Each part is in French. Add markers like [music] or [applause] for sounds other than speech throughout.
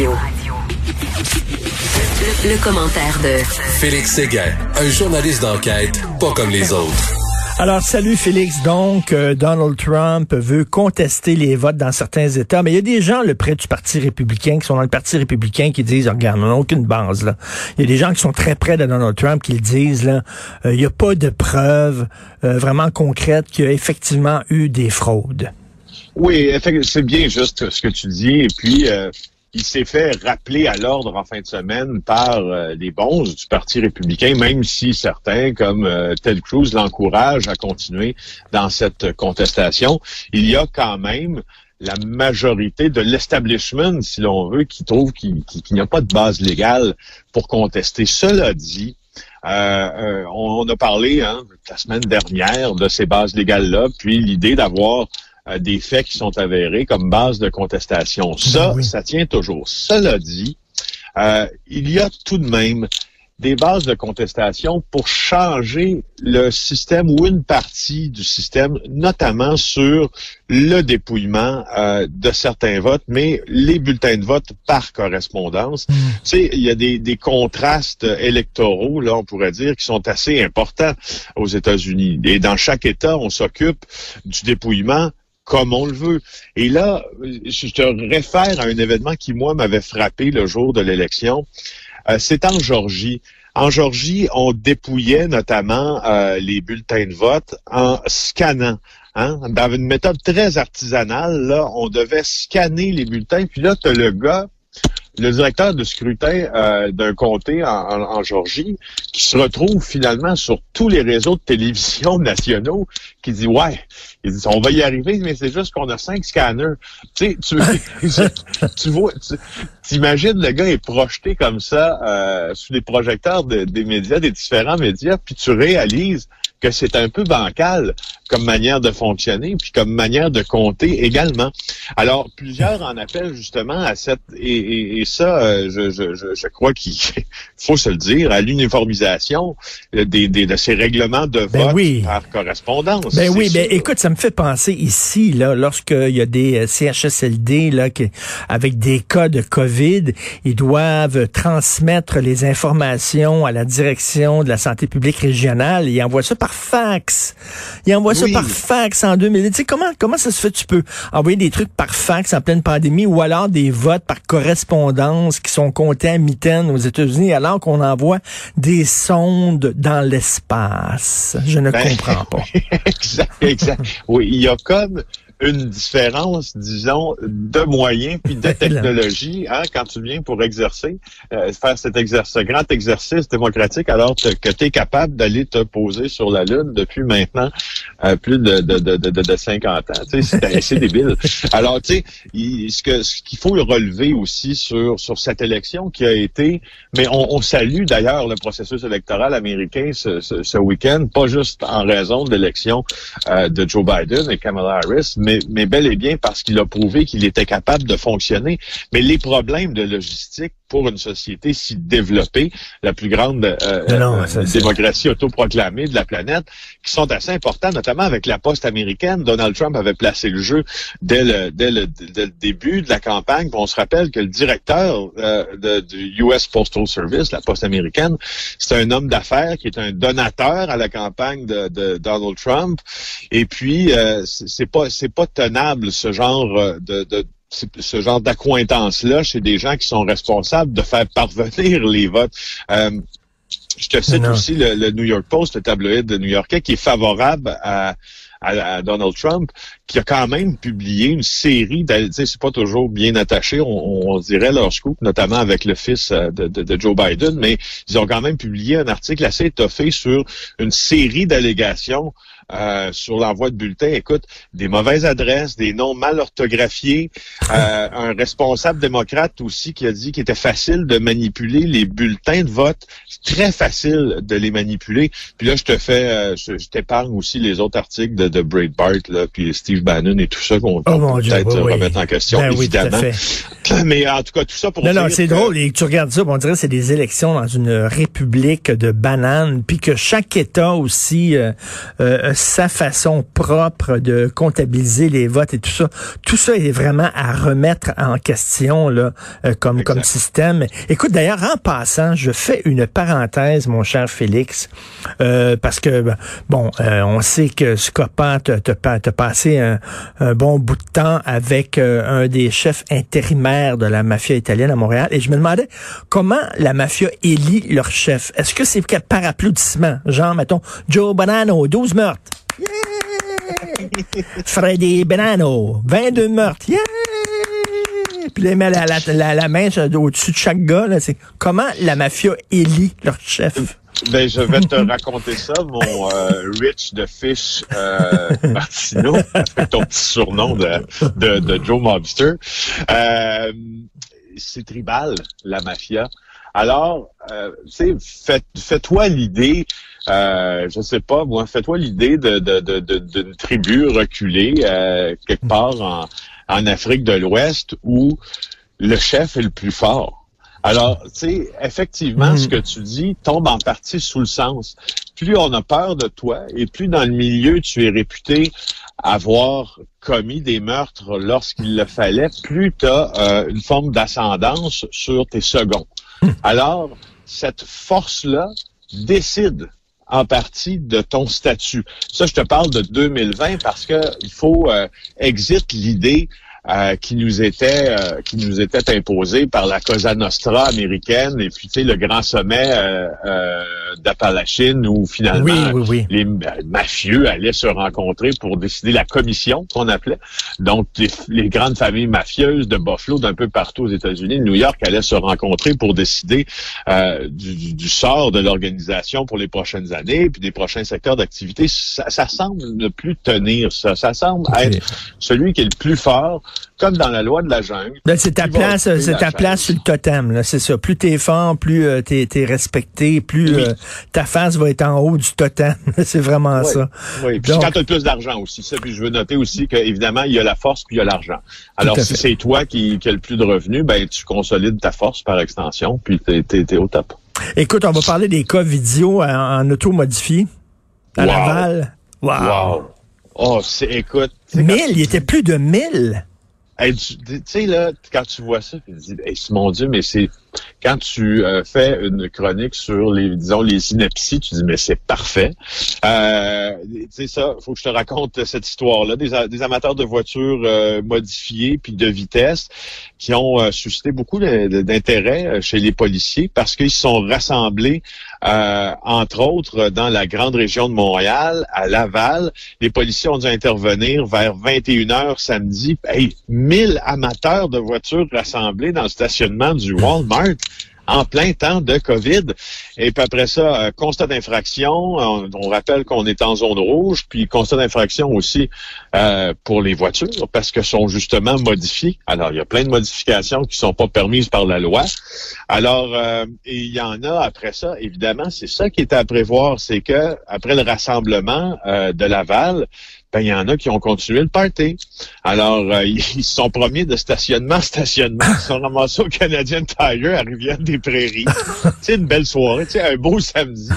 Radio. Le, le commentaire de Félix Séguin, un journaliste d'enquête pas comme les autres. Alors, salut Félix. Donc, euh, Donald Trump veut contester les votes dans certains États, mais il y a des gens, le près du Parti républicain, qui sont dans le Parti républicain, qui disent, regarde, on n'a aucune base, là. Il y a des gens qui sont très près de Donald Trump qui le disent, là. Euh, il n'y a pas de preuves euh, vraiment concrètes qu'il y a effectivement eu des fraudes. Oui, c'est bien juste ce que tu dis. Et puis, il s'est fait rappeler à l'ordre en fin de semaine par euh, les bons du Parti républicain, même si certains, comme euh, Ted Cruz, l'encouragent à continuer dans cette contestation. Il y a quand même la majorité de l'establishment, si l'on veut, qui trouve qu'il n'y a pas de base légale pour contester. Cela dit, euh, on, a parlé hein, la semaine dernière de ces bases légales-là, puis l'idée d'avoir euh, des faits qui sont avérés comme base de contestation. Ça, ben ça tient toujours. Cela dit, euh, il y a tout de même des bases de contestation pour changer le système ou une partie du système, notamment sur le dépouillement euh, de certains votes, mais les bulletins de vote par correspondance. Hmm. Tu sais, il y a des, des, contrastes électoraux, là, on pourrait dire, qui sont assez importants aux États-Unis. Et dans chaque État, on s'occupe du dépouillement comme on le veut. Et là, je te réfère à un événement qui, moi, m'avait frappé le jour de l'élection. Euh, c'est en Georgie. En Georgie, on dépouillait notamment euh, les bulletins de vote en scannant. Hein? Dans une méthode très artisanale, là, on devait scanner les bulletins. Puis là, tu le gars le directeur de scrutin euh, d'un comté en, Georgie qui se retrouve finalement sur tous les réseaux de télévision [laughs] nationaux qui dit ouais, il dit on va y arriver mais c'est juste qu'on a cinq scanners. Tu sais, tu, [laughs] [laughs] tu vois, tu imagines le gars est projeté comme ça euh, sous les projecteurs des médias, des différents médias, puis tu réalises que c'est un peu bancal comme manière de fonctionner, puis comme manière de compter également. Alors, plusieurs en appellent justement à cette et, ça, euh, je, je, je, crois qu'il [laughs] faut se le dire, à l'uniformisation des, des, de ces règlements de ben vote oui. par correspondance. Ben oui, ben écoute, ça me fait penser ici, là, lorsqu'il y a des euh, CHSLD là, qui, avec des cas de COVID, ils doivent transmettre les informations à la direction de la santé publique régionale. Ils envoient ça par fax. Ils envoient ça par fax en 2000. Tu sais, comment, comment ça se fait? Tu peux envoyer des trucs par fax en pleine pandémie ou alors des votes par correspondance qui sont comptés à mitaine aux États-Unis alors qu'on envoie des sondes dans l'espace? Je ne ben, comprends pas. [laughs] exact, exact. Oui, il y a comme une différence, disons, de moyens puis de [laughs] technologie hein, quand tu viens pour exercer, euh, faire cet exercice, ce grand exercice démocratique alors que tu es capable d'aller te poser sur la Lune depuis maintenant euh, plus de, de, de, de, de 50 ans. C'est assez débile. [laughs] Alors, tu sais, ce que ce qu'il faut relever aussi sur, sur cette élection qui a été, mais on, on salue d'ailleurs le processus électoral américain ce, ce, ce week-end, pas juste en raison de l'élection euh, de Joe Biden et Kamala Harris, mais mais, bel et bien parce qu'il a prouvé qu'il était capable de fonctionner. Mais les problèmes de logistique pour une société si développée, la plus grande euh, euh, démocratie autoproclamée de la planète, qui sont assez importants, notamment avec la poste américaine. Donald Trump avait placé le jeu dès le, dès le, début de la campagne. on se rappelle que le directeur euh, du US Postal Service, la poste américaine, c'est un homme d'affaires qui est un donateur à la campagne de, de Donald Trump. Et puis, c'est pas c'est pas tenable ce genre de, de ce genre d'accointance-là chez des gens qui sont responsables de faire parvenir les votes. Euh, je te cite aussi le, New York Post, le tabloïd de New Yorkais, qui est favorable à, à, Donald Trump, qui a quand même publié une série, c'est pas toujours bien attaché, on, dirait leur scoop, notamment avec le fils euh, de, de, de, Joe Biden, mais ils ont quand même publié un article assez étoffé sur une série d'allégations euh, sur l'envoi de bulletins. Écoute, des mauvaises adresses, des noms mal orthographiés, euh, [laughs] un responsable démocrate aussi qui a dit qu'il était facile de manipuler les bulletins de vote. C'est très facile de les manipuler. Puis là, je te fais, euh, je, t'épargne aussi les autres articles de, de Breitbart, là, puis Steve Bannon et tout ça qu'on oh peut peut-être remettre en question, ben évidemment. [laughs] Mais en tout cas, tout ça pour Non, non, c'est drôle. Et tu regardes ça, on dirait que c'est des élections dans une république de bananes, puis que chaque État aussi sa façon propre de comptabiliser les votes et tout ça. Tout ça est vraiment à remettre en question là, euh, comme, comme système. Écoute, d'ailleurs, en passant, je fais une parenthèse, mon cher Félix, euh, parce que, bon, euh, on sait que Scopa t'a passé un, un, bon bout de temps avec un des chefs intérimaires de la mafia italienne à Montréal, et je me demandais comment la mafia élit leur chef. Est-ce que c'est par applaudissement? Genre, mettons, Joe Bonanno, 12 meurtres. Freddy Bonanno, 22 meurtres. Yeah! Puis il met la, la, main au-dessus de chaque gars. Là, comment la mafia élit leur chef? Ben, je vais te raconter ça, mon euh, Rich de Fish euh, Martino, [laughs] ton petit surnom de, de, de Joe Mobster. Euh, c'est tribal, la mafia. Alors, euh, tu sais, fais-toi l'idée, euh, je sais pas, moi, fais-toi l'idée d'une de, de, de, tribu reculée euh, quelque part en, en Afrique de l'Ouest où le chef est le plus fort. Alors, tu sais, effectivement, ce mm. que tu dis tombe en partie sous le sens. Plus on a peur de toi et plus dans le milieu tu es réputé avoir commis des meurtres lorsqu'il le fallait, plus tu as euh, une forme d'ascendance sur tes seconds. Alors, cette force-là décide en partie de ton statut. Ça, je te parle de 2020 parce que il faut euh, l'idée euh, qui nous était euh, qui nous était imposé par la Cosa Nostra américaine. Et puis tu sais le grand sommet euh, euh d'Appalachine où finalement les mafieux allaient se rencontrer pour décider la commission qu'on appelait. Donc les, grandes familles mafieuses de Buffalo d'un peu partout aux États-Unis de New York allaient se rencontrer pour décider du, du, sort de l'organisation pour les prochaines années puis des prochains secteurs d'activité. Ça, ça, semble ne plus tenir ça. Ça semble être celui qui est le plus fort comme dans la loi de la jungle. Ben, c'est ta place, c'est ta place sur le totem, c'est ça. Plus t'es fort, plus euh, t'es es respecté, plus euh, ta face va être en haut du totem. [laughs] c'est vraiment ça. Oui, puis quand tu as plus d'argent aussi, ça. Puis je veux noter aussi qu'évidemment, il y a la force puis il y a l'argent. Alors si c'est toi qui, qui as le plus de revenus, ben tu consolides ta force par extension, puis t'es es, au top. Écoute, on va parler des cas vidéo en, auto modifié à Laval. Wow. Oh, c'est, écoute. Mille, il était plus de tu sais, là, quand tu vois ça, tu dis, mon Dieu, mais c'est quand tu euh, fais une chronique sur les, disons, les inepties, tu dis, mais c'est parfait. Euh, tu sais, ça, faut que je te raconte cette histoire-là. Des, amateurs de voitures euh, modifiées puis de vitesse qui ont euh, suscité beaucoup d'intérêt chez les policiers parce qu'ils sont rassemblés, entre autres, dans la grande région de Montréal, à Laval. Les policiers ont dû intervenir vers 21 h samedi. Hey, 1000 amateurs de voitures rassemblés dans le stationnement du Walmart en plein temps de COVID. Et puis après ça, euh, constat d'infraction. On, rappelle qu'on est en zone rouge, puis constat d'infraction aussi euh, pour les voitures parce que sont justement modifiées. Alors, il y a plein de modifications qui sont pas permises par la loi. Alors, euh, il y en a après ça. Évidemment, c'est ça qui est à prévoir, c'est que après le rassemblement de Laval, ben, il y en a qui ont continué le party. Alors, euh, [laughs] ils se sont promis de stationnement en stationnement. Ils sont ramassés au Canadian Tire à Rivière-des-Prairies. [laughs] c'est une belle soirée, un beau samedi.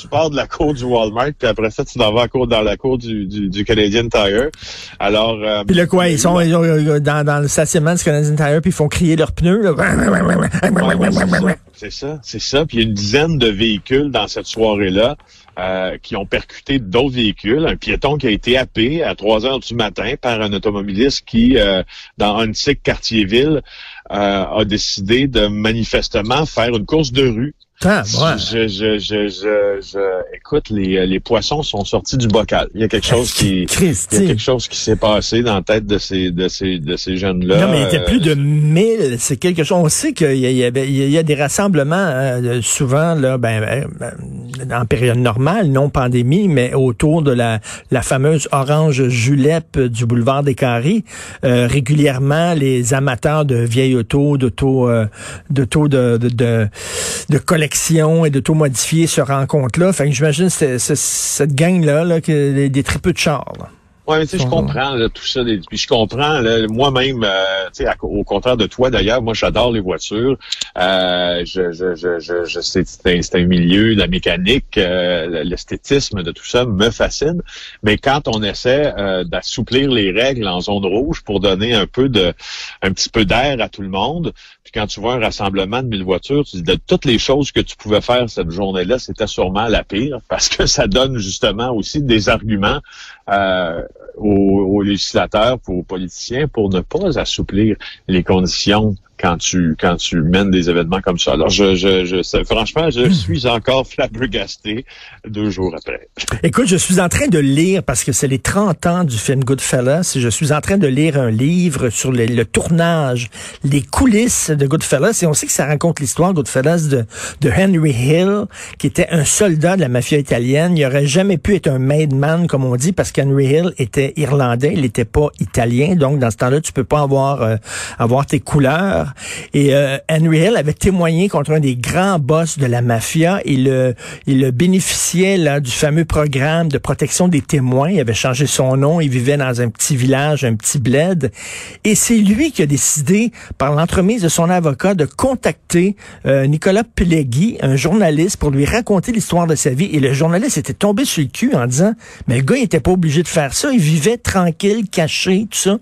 Tu pars de la cour du Walmart, puis après ça, tu t'en vas dans la cour du, du, Canadian Tire. Alors... Euh, puis là, quoi, ils sont dans, dans le stationnement du Canadian Tire, puis ils font crier leurs pneus. c'est ça, c'est ça. Puis il y a une dizaine de véhicules dans cette soirée-là. Euh, qui ont percuté d'autres véhicules. Un piéton qui a été happé à 3 heures du matin par un automobiliste qui, euh, dans un quartier-ville, euh, a décidé de manifestement faire une course de rue ah, je, je, je, je, écoute, les, les poissons sont sortis du bocal. Il y a quelque chose qui, il y a quelque chose qui s'est passé dans la tête de ces, de ces, de ces jeunes-là. Non, mais il était plus de 1000. C'est quelque chose. On sait qu'il y, y, y, a des rassemblements euh, souvent là, ben, ben, en période normale, non pandémie, mais autour de la, la fameuse orange julep du boulevard des Carrés. Euh, régulièrement, les amateurs de vieilles autos, d'auto, euh, de, de, de, de collection et de tout modifier ce rencontre-là. Fait que j'imagine cette gang-là, là, des, peu de chars. Oui, mais tu sais, je comprends tout ça. Puis je comprends moi-même, euh, tu sais, au contraire de toi d'ailleurs, moi j'adore les voitures. Euh, je, je, je, je, je c'est un, milieu, la mécanique, euh, l'esthétisme de tout ça me fascine. Mais quand on essaie euh, d'assouplir les règles en zone rouge pour donner un peu de, un petit peu d'air à tout le monde, puis quand tu vois un rassemblement de mille voitures, tu dis de toutes les choses que tu pouvais faire cette journée-là, c'était sûrement la pire parce que ça donne justement aussi des arguments euh, aux, aux, législateurs, aux politiciens, pour ne pas assouplir les conditions quand tu quand tu mènes des événements comme ça. Alors, je, je, je franchement, je hmm. suis encore flabbergasté deux jours après. Écoute, je suis en train de lire, parce que c'est les 30 ans du film Goodfellas, je suis en train de lire un livre sur le, le tournage, les coulisses de Goodfellas, et on sait que ça raconte l'histoire, Goodfellas, de, de Henry Hill, qui était un soldat de la mafia italienne. Il aurait jamais pu être un made man, comme on dit, parce qu'Henry Hill était irlandais, il n'était pas italien, donc dans ce temps-là, tu peux pas avoir, euh, avoir tes couleurs. Et euh, Henry Hill avait témoigné contre un des grands boss de la mafia. Il, euh, il bénéficiait là, du fameux programme de protection des témoins. Il avait changé son nom. Il vivait dans un petit village, un petit bled. Et c'est lui qui a décidé, par l'entremise de son avocat, de contacter euh, Nicolas Pileggi, un journaliste, pour lui raconter l'histoire de sa vie. Et le journaliste était tombé sur le cul en disant, mais le gars, il était pas obligé de faire ça. Il vivait tranquille, caché, tout ça.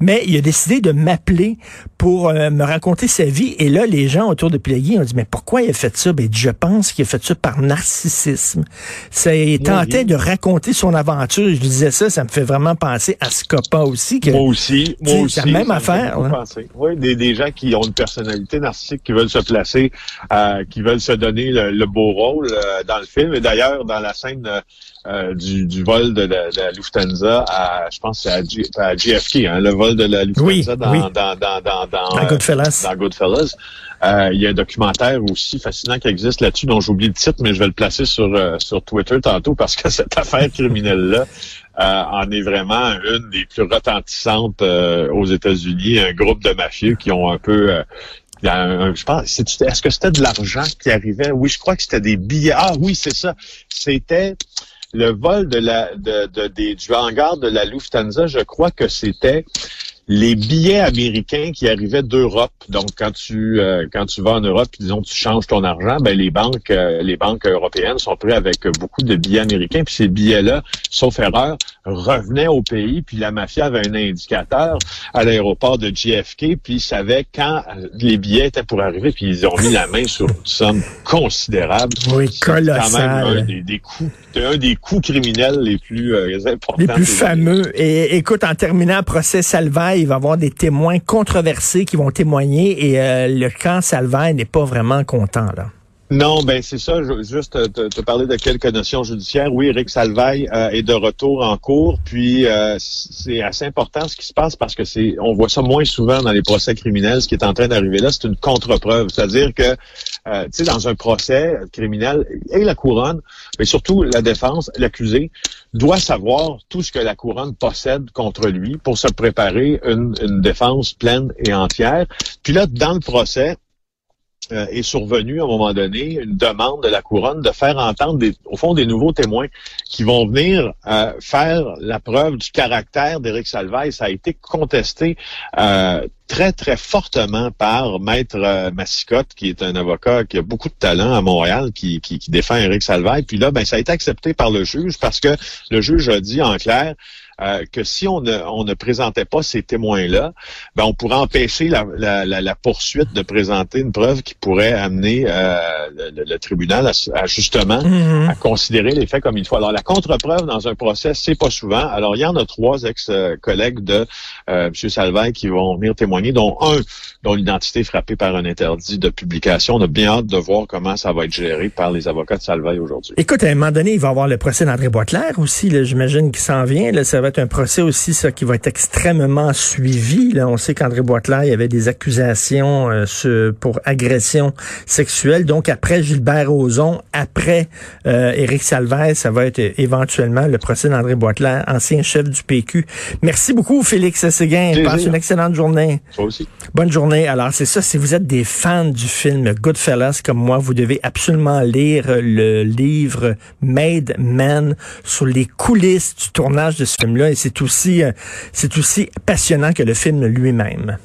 Mais il a décidé de m'appeler pour euh, me raconter sa vie. Et là, les gens autour de Pilegui ont dit, mais pourquoi il a fait ça? Ben, je pense qu'il a fait ça par narcissisme. Ça, il tentait de raconter son aventure. Je disais ça, ça me fait vraiment penser à Scopa aussi. Que, moi aussi, moi aussi. C'est la même affaire. Oui, des, des gens qui ont une personnalité narcissique, qui veulent se placer, euh, qui veulent se donner le, beau rôle euh, dans le film. Et d'ailleurs, dans la scène euh, du, du, vol de la, Lufthansa à, je pense, c'est à, à, JFK, hein, le vol de la Lufthansa dans, dans, dans, dans, dans, euh, Goodfellas. Dans Goodfellas. Euh, il y a un documentaire aussi fascinant qui existe là-dessus dont j'oublie le titre, mais je vais le placer sur, sur Twitter tantôt parce que [laughs] cette affaire criminelle-là en est vraiment une des plus retentissantes aux États-Unis. Un groupe de mafieux qui ont un peu je pense, est-ce que c'était de l'argent qui arrivait? Oui, je crois que c'était des billets. Ah oui, c'est ça. C'était le vol de la de, de, des, du hangar de la Lufthansa, je crois que c'était les billets américains qui arrivaient d'Europe. Donc, quand tu euh, quand tu vas en Europe, disons tu changes ton argent, ben les banques euh, les banques européennes sont prêtes avec beaucoup de billets américains. Puis ces billets-là, sauf erreur, revenaient au pays. Puis la mafia avait un indicateur à l'aéroport de JFK, puis ils savaient quand les billets étaient pour arriver. Puis ils ont mis la main sur une somme considérable. Oui, colossal. quand même un des, des coups un des coups criminels les plus euh, importants. Les plus fameux. Et écoute, en terminant procès Salvaire, il va y avoir des témoins controversés qui vont témoigner et euh, le camp Salvaire n'est pas vraiment content, là. Non, ben c'est ça. Je juste te, te, parler de quelques notions judiciaires. Oui, Eric Salvaille euh, est de retour en cours. Puis euh, c'est assez important ce qui se passe parce que c'est, on voit ça moins souvent dans les procès criminels. Ce qui est en train d'arriver là, c'est une contre-preuve. C'est-à-dire que, tu sais, dans un procès criminel, et la couronne, mais surtout la défense, l'accusé, doit savoir tout ce que la couronne possède contre lui pour se préparer une, une défense pleine et entière. Puis là, dans le procès, euh, est survenu à un moment donné une demande de la couronne de faire entendre au fond des nouveaux témoins qui vont venir euh, faire la preuve du caractère d'Éric Salvaille. Ça a été contesté euh, très, très fortement par Maître Massicotte, qui est un avocat qui a beaucoup de talent à Montréal, qui, qui, qui défend Éric Salvaille. Puis là, ben, ça a été accepté par le juge parce que le juge a dit en clair, euh, que si on ne, on ne présentait pas ces témoins-là, ben on pourrait empêcher la, la, la, poursuite de présenter une preuve qui pourrait amener euh, le, tribunal à, justement mm-hmm. à considérer les faits comme il faut. Alors la contre-preuve dans un procès, c'est pas souvent. Alors il y en a trois ex-collègues de euh, M. Salvaire qui vont venir témoigner, dont un dont l'identité est frappée par un interdit de publication. On a bien hâte de voir comment ça va être géré par les avocats de Salvaire aujourd'hui. Écoute, à un moment donné, il va y avoir le procès d'André Boisclair aussi, j'imagine qu'il s'en vient. Là, ça va être un procès aussi, ça, qui va être extrêmement suivi. Là, on sait qu'André Boitler, il y avait des accusations euh, pour agression sexuelle. Donc, après Gilbert Rozon, après euh, Éric Salvaire, ça va être éventuellement le procès d'André Boitler, ancien chef du PQ. Merci beaucoup, Félix Séguin. Passe une excellente journée. Toi aussi. Bonne journée. Alors, c'est ça, si vous êtes des fans du film Goodfellas, comme moi, vous devez absolument lire le livre Made Man sur les coulisses du tournage de ce film et aussi, c'est aussi passionnant que le film lui-même.